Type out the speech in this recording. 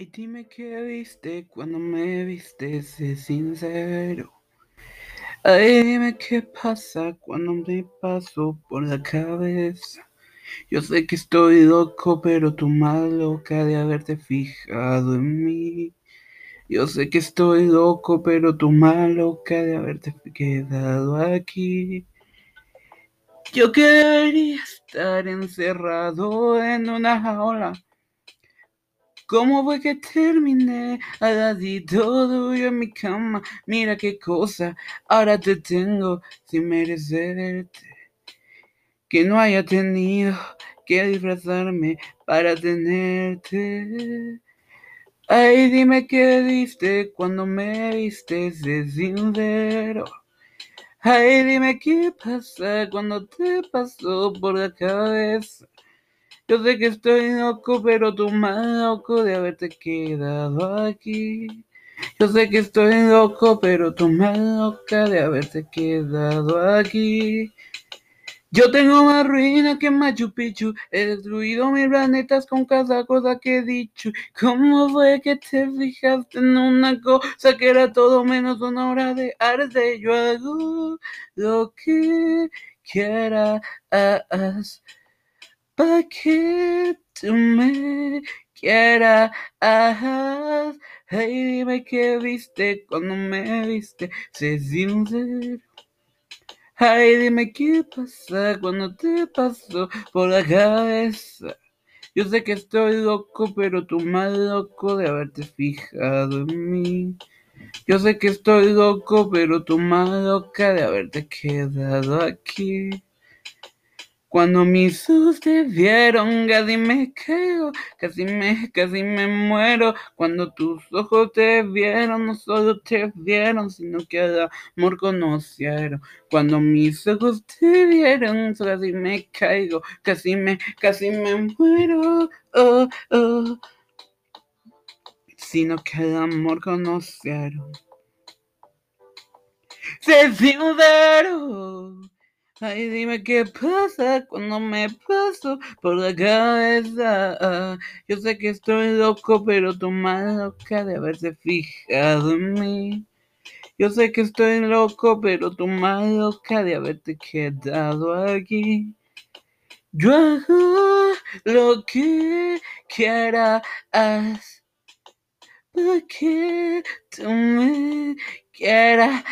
Ay, dime qué viste cuando me viste, sé sincero. Ay, dime qué pasa cuando me paso por la cabeza. Yo sé que estoy loco, pero tú más loca de haberte fijado en mí. Yo sé que estoy loco, pero tú más loca de haberte quedado aquí. Yo quería estar encerrado en una jaula ¿Cómo fue que terminé al ladito tuyo en mi cama? Mira qué cosa, ahora te tengo sin merecerte. Que no haya tenido que disfrazarme para tenerte. Ay, dime qué diste cuando me viste, sé sincero. Ay, dime qué pasa cuando te pasó por la cabeza. Yo sé que estoy loco, pero tú más loco de haberte quedado aquí. Yo sé que estoy loco, pero tú más loca de haberte quedado aquí. Yo tengo más ruina que Machu Picchu, he destruido mil planetas con cada cosa que he dicho. ¿Cómo fue que te fijaste en una cosa que era todo menos una obra de arte? Yo hago lo que quieras para que tú me quieras. Hey, dime qué viste cuando me viste, sé sincero. Ay, dime qué pasa cuando te pasó por la cabeza. Yo sé que estoy loco, pero tú más loco de haberte fijado en mí. Yo sé que estoy loco, pero tú más loca de haberte quedado aquí. Cuando mis ojos te vieron, casi me caigo, casi me, casi me muero. Cuando tus ojos te vieron, no solo te vieron, sino que el amor conocieron. Cuando mis ojos te vieron, casi me caigo, casi me, casi me muero. Oh, oh. Sino que el amor conocieron. Sé sincero. Ay, dime qué pasa cuando me paso por la cabeza. Yo sé que estoy loco, pero tú más loca de haberse fijado en mí. Yo sé que estoy loco, pero tú más loca de haberte quedado aquí. Yo hago lo que quieras para que tú me quieras.